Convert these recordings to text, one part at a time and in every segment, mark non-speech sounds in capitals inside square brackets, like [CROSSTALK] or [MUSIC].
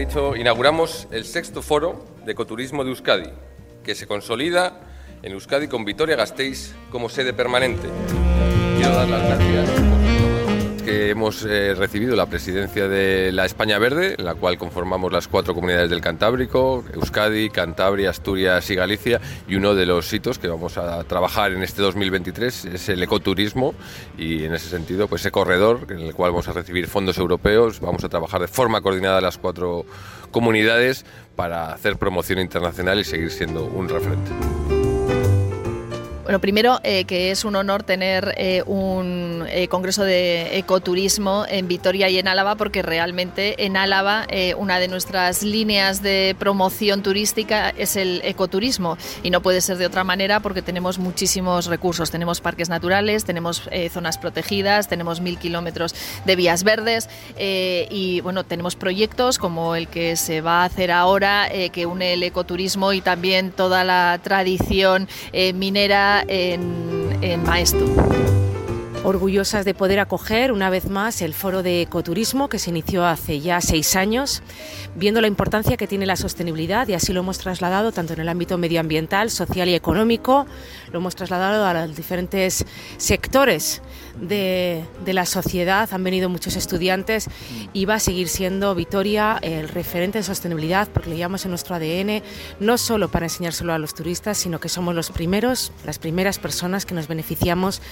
dicho, inauguramos el sexto foro de ecoturismo de Euskadi, que se consolida en Euskadi con Vitoria Gasteiz como sede permanente. Quiero dar las gracias que hemos eh, recibido la presidencia de la España Verde, en la cual conformamos las cuatro comunidades del Cantábrico, Euskadi, Cantabria, Asturias y Galicia, y uno de los hitos que vamos a trabajar en este 2023 es el ecoturismo y en ese sentido pues ese corredor en el cual vamos a recibir fondos europeos, vamos a trabajar de forma coordinada las cuatro comunidades para hacer promoción internacional y seguir siendo un referente. Bueno, primero eh, que es un honor tener eh, un eh, congreso de ecoturismo en Vitoria y en Álava, porque realmente en Álava una de nuestras líneas de promoción turística es el ecoturismo y no puede ser de otra manera porque tenemos muchísimos recursos. Tenemos parques naturales, tenemos zonas protegidas, tenemos mil kilómetros de vías verdes y bueno, tenemos proyectos como el que se va a hacer ahora que une el ecoturismo y también toda la tradición minera en, en orgullosas de poder acoger una vez más el foro de ecoturismo que se inició hace ya seis años, viendo la importancia que tiene la sostenibilidad y así lo hemos trasladado tanto en el ámbito medioambiental, social y económico, lo hemos trasladado a los diferentes sectores de, la sociedad, han venido muchos estudiantes y va a seguir siendo Vitoria el referente de sostenibilidad porque lo llevamos en nuestro ADN, no solo para enseñárselo a los turistas, sino que somos los primeros, las primeras personas que nos beneficiamos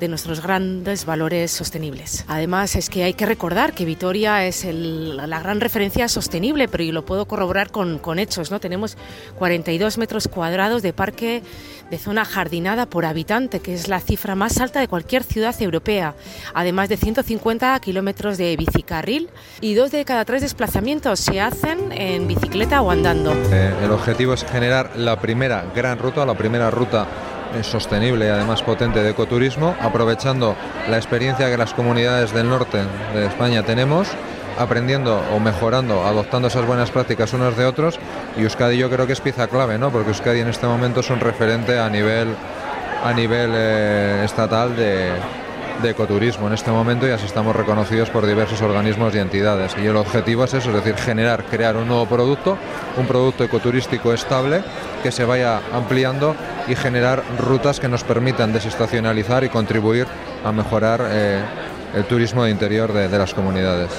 de nuestros grandes valores sostenibles. Además es que hay que recordar que Vitoria es la gran referencia sostenible, pero yo lo puedo corroborar con, con hechos. ¿no? Tenemos 42 metros cuadrados de parque de zona jardinada por habitante, que es la cifra más alta de cualquier ciudad europea, además de 150 kilómetros de bicicarril y dos de cada tres desplazamientos se hacen en bicicleta o andando. Eh, el objetivo es generar la primera gran ruta, la primera ruta sostenible y además potente de ecoturismo, aprovechando la experiencia que las comunidades del norte de España tenemos, aprendiendo o mejorando, adoptando esas buenas prácticas unos de otros. Y Euskadi yo creo que es pieza clave, ¿no? porque Euskadi en este momento es un referente a nivel, a nivel eh, estatal de, de ecoturismo en este momento y así estamos reconocidos por diversos organismos y entidades. Y el objetivo es eso, es decir, generar, crear un nuevo producto, un producto ecoturístico estable que se vaya ampliando y generar rutas que nos permitan desestacionalizar y contribuir a mejorar eh, el turismo de interior de, de las comunidades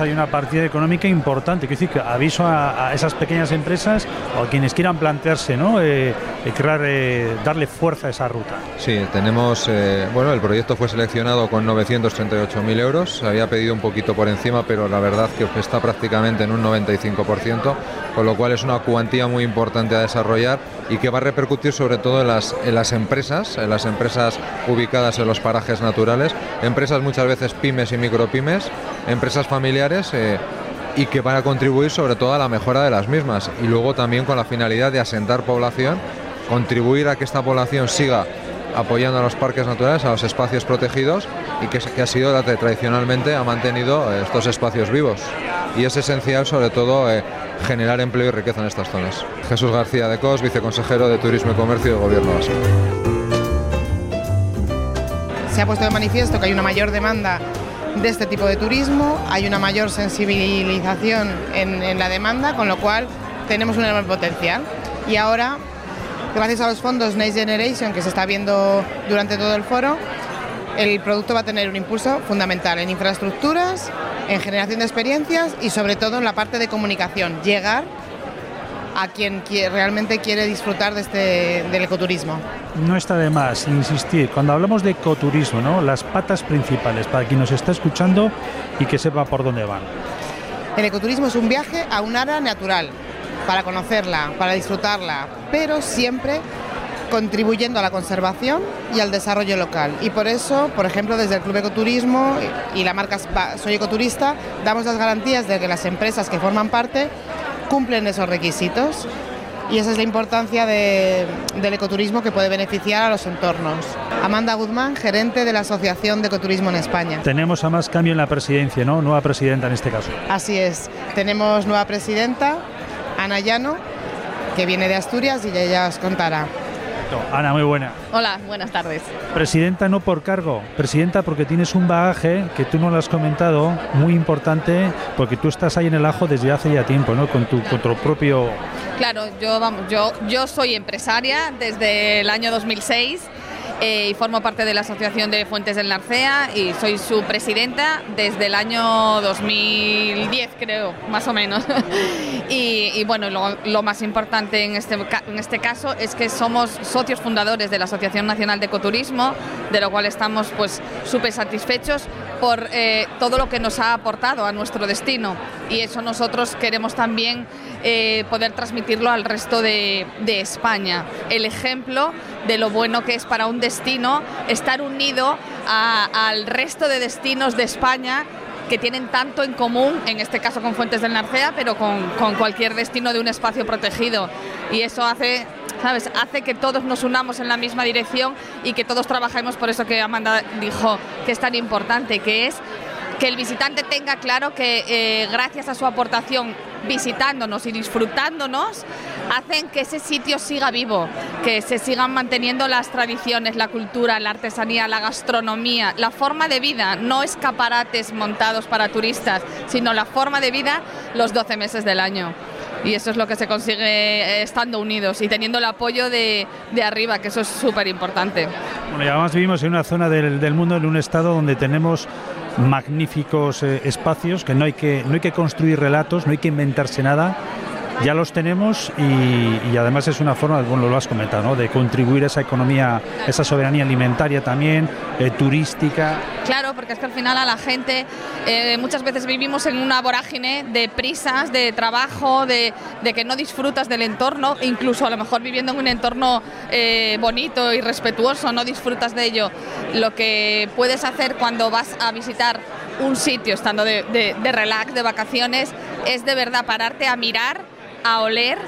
hay una partida económica importante. Quiero decir que aviso a, esas pequeñas empresas o a quienes quieran plantearse, ¿no? Eh, eh crear, eh, darle fuerza a esa ruta. Sí, tenemos, bueno, el proyecto fue seleccionado con 938.000 euros. Había pedido un poquito por encima, pero la verdad que está prácticamente en un 95%, con lo cual es una cuantía muy importante a desarrollar y que va a repercutir sobre todo en las, en las empresas, en las empresas ubicadas en los parajes naturales, empresas muchas veces pymes y micropymes, empresas familiares eh, y que van a contribuir sobre todo a la mejora de las mismas y luego también con la finalidad de asentar población, contribuir a que esta población siga apoyando a los parques naturales, a los espacios protegidos y que, que ha sido la que tradicionalmente ha mantenido eh, estos espacios vivos. Y es esencial sobre todo eh, generar empleo y riqueza en estas zonas. Jesús García de Cos, viceconsejero de Turismo y Comercio del Gobierno Vasco. Se ha puesto de manifiesto que hay una mayor demanda de este tipo de turismo, hay una mayor sensibilización en, la demanda, con lo cual tenemos un enorme potencial. Y ahora, gracias a los fondos Next Generation que se está viendo durante todo el foro, el producto va a tener un impulso fundamental en infraestructuras, en generación de experiencias y sobre todo en la parte de comunicación, llegar a quien realmente quiere disfrutar de este, del ecoturismo. No está de más insistir, cuando hablamos de ecoturismo, ¿no? las patas principales para quien nos está escuchando y que sepa por dónde van. El ecoturismo es un viaje a un área natural, para conocerla, para disfrutarla, pero siempre contribuyendo a la conservación y al desarrollo local. Y por eso, por ejemplo, desde el Club Ecoturismo y la marca Soy Ecoturista, damos las garantías de que las empresas que forman parte cumplen esos requisitos. Y esa es la importancia del ecoturismo que puede beneficiar a los entornos. Amanda Guzmán, gerente de la Asociación de Ecoturismo en España. Tenemos a más cambio en la presidencia, ¿no? Nueva presidenta en este caso. Así es. Tenemos nueva presidenta, Ana Llano, que viene de Asturias y ella os contará. Perfecto. Ana, muy buena. Hola, buenas tardes. Presidenta no por cargo, presidenta porque tienes un bagaje que tú no lo has comentado, muy importante, porque tú estás ahí en el ajo desde hace ya tiempo, ¿no? Con tu, con tu propio... Claro, yo, vamos, yo, yo soy empresaria desde el año 2006 eh, y formo parte de la Asociación de Fuentes del Narcea y soy su presidenta desde el año 2010, creo, más o menos. [LAUGHS] y, bueno, lo, más importante en este, en este caso es que somos socios fundadores de la Asociación Nacional de Ecoturismo, de lo cual estamos pues súper satisfechos por eh, todo lo que nos ha aportado a nuestro destino y eso nosotros queremos también eh, poder transmitirlo al resto de, España. El ejemplo de lo bueno que es para un destino estar unido al resto de destinos de España que tienen tanto en común, en este caso con Fuentes del Narcea, pero con, con cualquier destino de un espacio protegido. Y eso hace ¿sabes? Hace que todos nos unamos en la misma dirección y que todos trabajemos por eso que Amanda dijo que es tan importante, que es que el visitante tenga claro que eh, gracias a su aportación visitándonos y disfrutándonos, hacen que ese sitio siga vivo, que se sigan manteniendo las tradiciones, la cultura, la artesanía, la gastronomía, la forma de vida, no escaparates montados para turistas, sino la forma de vida los 12 meses del año y eso es lo que se consigue eh, estando unidos y teniendo el apoyo de, arriba, que eso es súper importante. Bueno, y además vivimos en una zona del, mundo, en un estado donde tenemos magníficos eh, espacios, que no hay que, no hay que construir relatos, no hay que inventarse nada, ya los tenemos y, además es una forma, bueno, lo has comentado, ¿no? de contribuir a esa economía, esa soberanía alimentaria también, eh, turística. Claro, porque es que al final a la gente eh, muchas veces vivimos en una vorágine de prisas, de trabajo, de, que no disfrutas del entorno, incluso a lo mejor viviendo en un entorno eh, bonito y respetuoso, no disfrutas de ello. Lo que puedes hacer cuando vas a visitar un sitio estando de, de relax, de vacaciones, es de verdad pararte a mirar a oler,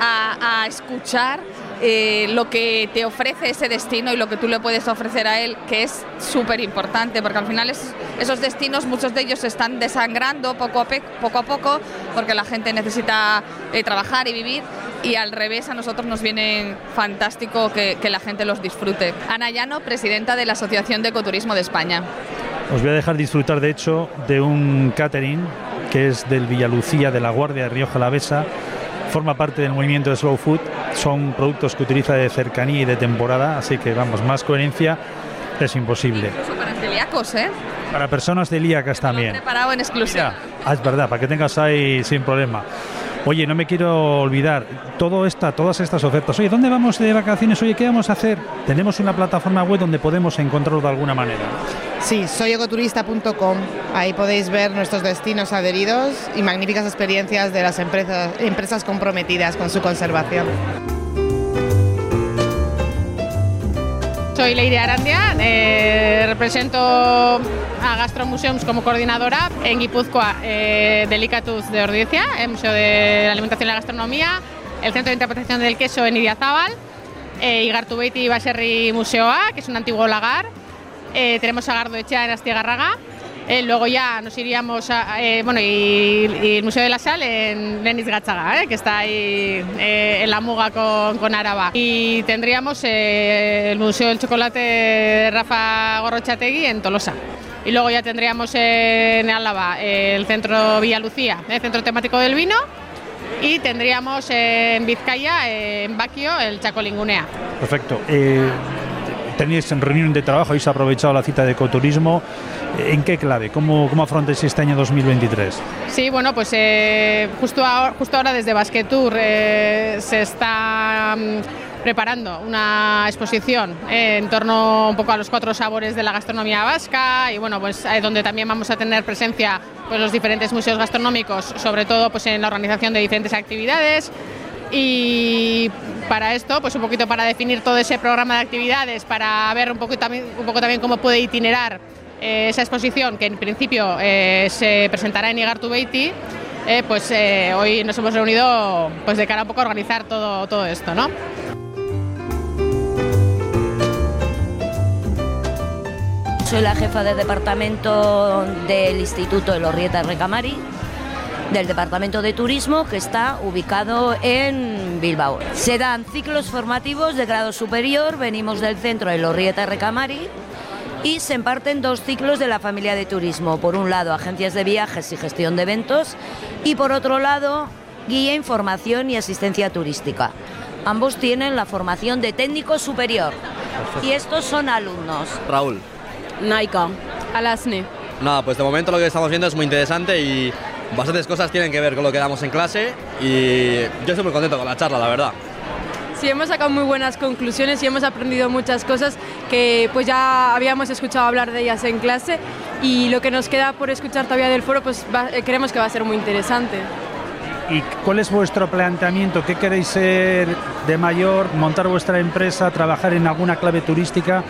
a, escuchar eh, lo que te ofrece ese destino y lo que tú le puedes ofrecer a él, que es súper importante, porque al final esos destinos, muchos de ellos se están desangrando poco a, poco, porque la gente necesita eh, trabajar y vivir, y al revés a nosotros nos viene fantástico que, la gente los disfrute. Ana Llano, presidenta de la Asociación de Ecoturismo de España. Os voy a dejar disfrutar, de hecho, de un catering que es del Villalucía de la Guardia de Río Jalavesa forma parte del movimiento de Slow Food. Son productos que utiliza de cercanía y de temporada, así que vamos, más coherencia es imposible. para celíacos, ¿eh? Para personas celíacas también. Preparado en exclusiva. Ah, es verdad, para que tengas ahí sin problema. Oye, no me quiero olvidar, todas estas ofertas. Oye, ¿dónde vamos de vacaciones? Oye, ¿qué vamos a hacer? Tenemos una plataforma web donde podemos encontrarlo de alguna manera. Sí, soyecoturista.com. Ahí podéis ver nuestros destinos adheridos y magníficas experiencias de las empresas, empresas comprometidas con su conservación. Soy Leire Arandia, eh, represento a Gastromuseums como coordinadora en Guipúzcoa eh, Delicatus de Ordizia, el Museo de la Alimentación y la Gastronomía, el Centro de Interpretación del Queso en Idiazábal, eh, Igartubeiti Baserri Museo A, que es un antiguo lagar, eh, tenemos a Gardo Echea en Astiagarraga, eh, luego ya nos iríamos a, eh, bueno, y, el Museo de la Sal en Lenis Gachaga, que está ahí en la Muga con, con Araba. Y tendríamos el Museo del Chocolate Rafa Gorrochategui en Tolosa. Y luego ya tendríamos en Álava el Centro Villa Lucía, el Centro Temático del Vino. Y tendríamos en Vizcaya, en Baquio, el Chacolingunea. Perfecto tenéis en reunión de trabajo, habéis aprovechado la cita de ecoturismo. ¿En qué clave? ¿Cómo, cómo afrontáis este año 2023? Sí, bueno, pues eh, justo, ahora, justo ahora desde Basque Tour eh, se está mm, preparando una exposición eh, en torno un poco a los cuatro sabores de la gastronomía vasca y bueno, pues donde también vamos a tener presencia pues los diferentes museos gastronómicos, sobre todo pues en la organización de diferentes actividades y para esto, pues un poquito para definir todo ese programa de actividades, para ver un poco también, cómo puede itinerar eh, esa exposición que en principio eh, se presentará en Igartubeiti, eh, pues eh, hoy nos hemos reunido pues de cara un poco a organizar todo, todo esto, ¿no? Soy la jefa de departamento del Instituto de Lorrieta Recamari del Departamento de Turismo que está ubicado en Bilbao. Se dan ciclos formativos de grado superior, venimos del centro de Lorrieta Recamari y se imparten dos ciclos de la familia de turismo. Por un lado, agencias de viajes y gestión de eventos y por otro lado, guía, información y asistencia turística. Ambos tienen la formación de técnico superior y estos son alumnos. Raúl. Naika. Alasne. Nada, pues de momento lo que estamos viendo es muy interesante y bastantes cosas tienen que ver con lo que damos en clase y yo estoy muy contento con la charla, la verdad. Sí, hemos sacado muy buenas conclusiones y hemos aprendido muchas cosas que pues ya habíamos escuchado hablar de ellas en clase y lo que nos queda por escuchar todavía del foro pues eh, creemos que va a ser muy interesante. ¿Y cuál es vuestro planteamiento? ¿Qué queréis ser de mayor? ¿Montar vuestra empresa? ¿Trabajar en alguna clave turística?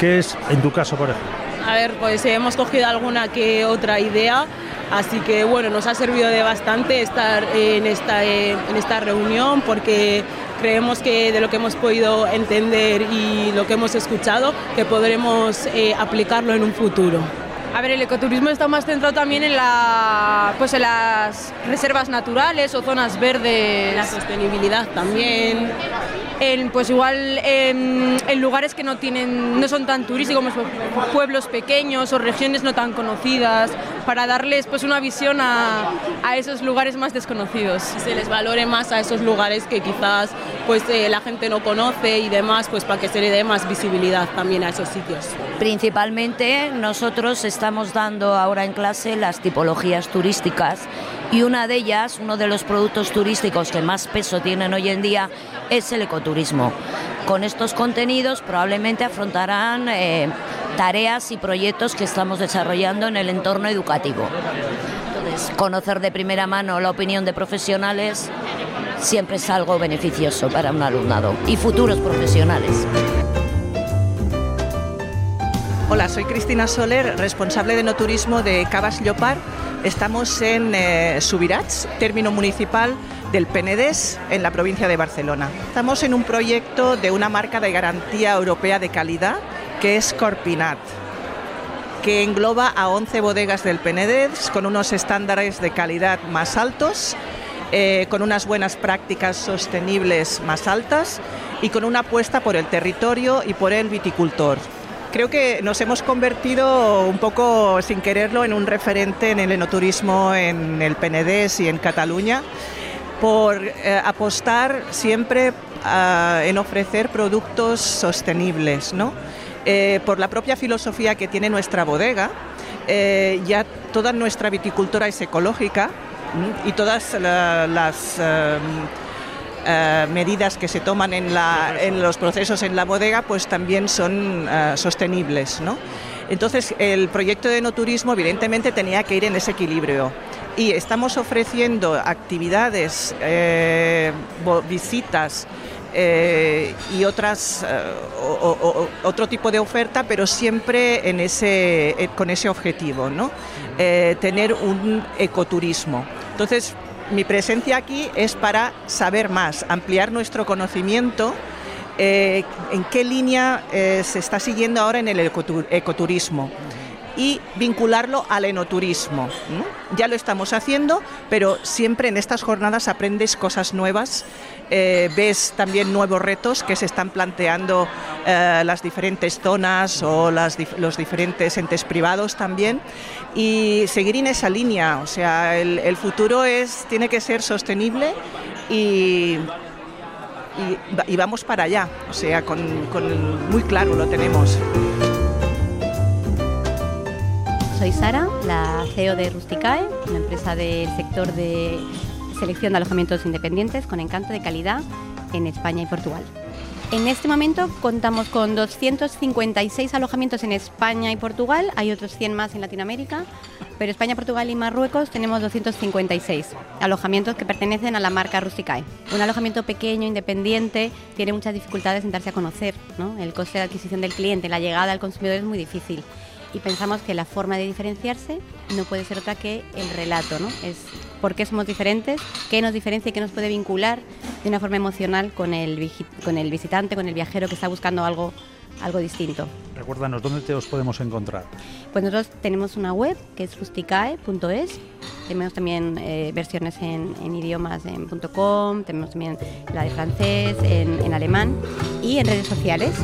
¿Qué es en tu caso, por ejemplo? A ver, pues hemos cogido alguna que otra idea, así que bueno, nos ha servido de bastante estar en esta, en esta reunión porque creemos que de lo que hemos podido entender y lo que hemos escuchado, que podremos eh, aplicarlo en un futuro. A ver, el ecoturismo está más centrado también en, la, pues en las reservas naturales o zonas verdes. La sostenibilidad también. En, pues igual en, lugares que no tienen, no son tan turísticos como pueblos pequeños o regiones no tan conocidas, para darles pues una visión a, a esos lugares más desconocidos. Se les valore más a esos lugares que quizás pues eh, la gente no conoce y demás, pues para que se le dé más visibilidad también a esos sitios. Principalmente nosotros estamos dando ahora en clase las tipologías turísticas y una de ellas, uno de los productos turísticos que más peso tienen hoy en día es el ecoturismo. Con estos contenidos probablemente afrontarán eh, tareas y proyectos que estamos desarrollando en el entorno educativo. Entonces, conocer de primera mano la opinión de profesionales siempre es algo beneficioso para un alumnado y futuros profesionales. Hola, soy Cristina Soler, responsable de no turismo de Cabas Llopar. Estamos en eh, Subirats, término municipal del Penedés, en la provincia de Barcelona. Estamos en un proyecto de una marca de garantía europea de calidad que es Corpinat, que engloba a 11 bodegas del Penedés con unos estándares de calidad más altos, eh, con unas buenas prácticas sostenibles más altas y con una apuesta por el territorio y por el viticultor creo que nos hemos convertido un poco sin quererlo en un referente en el enoturismo en el Penedés y en Cataluña por eh, apostar siempre ah, en ofrecer productos sostenibles, ¿no? Eh, por la propia filosofía que tiene nuestra bodega, eh, ya toda nuestra viticultura es ecológica y todas las eh, medidas que se toman en, los procesos en la bodega pues también son eh, sostenibles. Entonces el proyecto de no turismo evidentemente tenía que ir en ese equilibrio y estamos ofreciendo actividades, eh, visitas, y otras otro tipo de oferta, pero siempre en ese, con ese objetivo, ¿no? tener un ecoturismo. Entonces, mi presencia aquí es para saber más, ampliar nuestro conocimiento. Eh, en qué línea eh, se está siguiendo ahora en el ecoturismo y vincularlo al enoturismo. Ya lo estamos haciendo, pero siempre en estas jornadas aprendes cosas nuevas, eh, ves también nuevos retos que se están planteando eh, las diferentes zonas o los diferentes entes privados también y seguir en esa línea. O sea, el, futuro es, tiene que ser sostenible y, y, vamos para allá. O sea, con muy claro lo tenemos. Soy Sara, la CEO de Rusticae, una empresa del sector de selección de alojamientos independientes con encanto de calidad en España y Portugal. En este momento contamos con 256 alojamientos en España y Portugal, hay otros 100 más en Latinoamérica, pero España, Portugal y Marruecos tenemos 256 alojamientos que pertenecen a la marca Rusticae. Un alojamiento pequeño, independiente, tiene muchas dificultades en darse a conocer. El coste de adquisición del cliente, la llegada al consumidor es muy difícil y pensamos que la forma de diferenciarse no puede ser otra que el relato, ¿no? Es por qué somos diferentes, qué nos diferencia y qué nos puede vincular de una forma emocional con el, con el visitante, con el viajero que está buscando algo, algo distinto. Recuérdanos, ¿dónde te os podemos encontrar? Pues nosotros tenemos una web que es rusticae.es, tenemos también eh, versiones en, en, idiomas en .com, tenemos también la de francés, en alemán y en redes sociales.